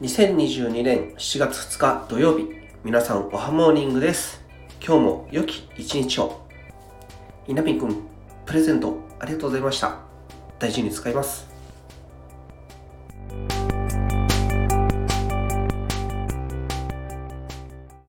2022年7月2日土曜日、皆さんおはモーニングです。今日も良き一日を。稲見くん、プレゼントありがとうございました。大事に使います。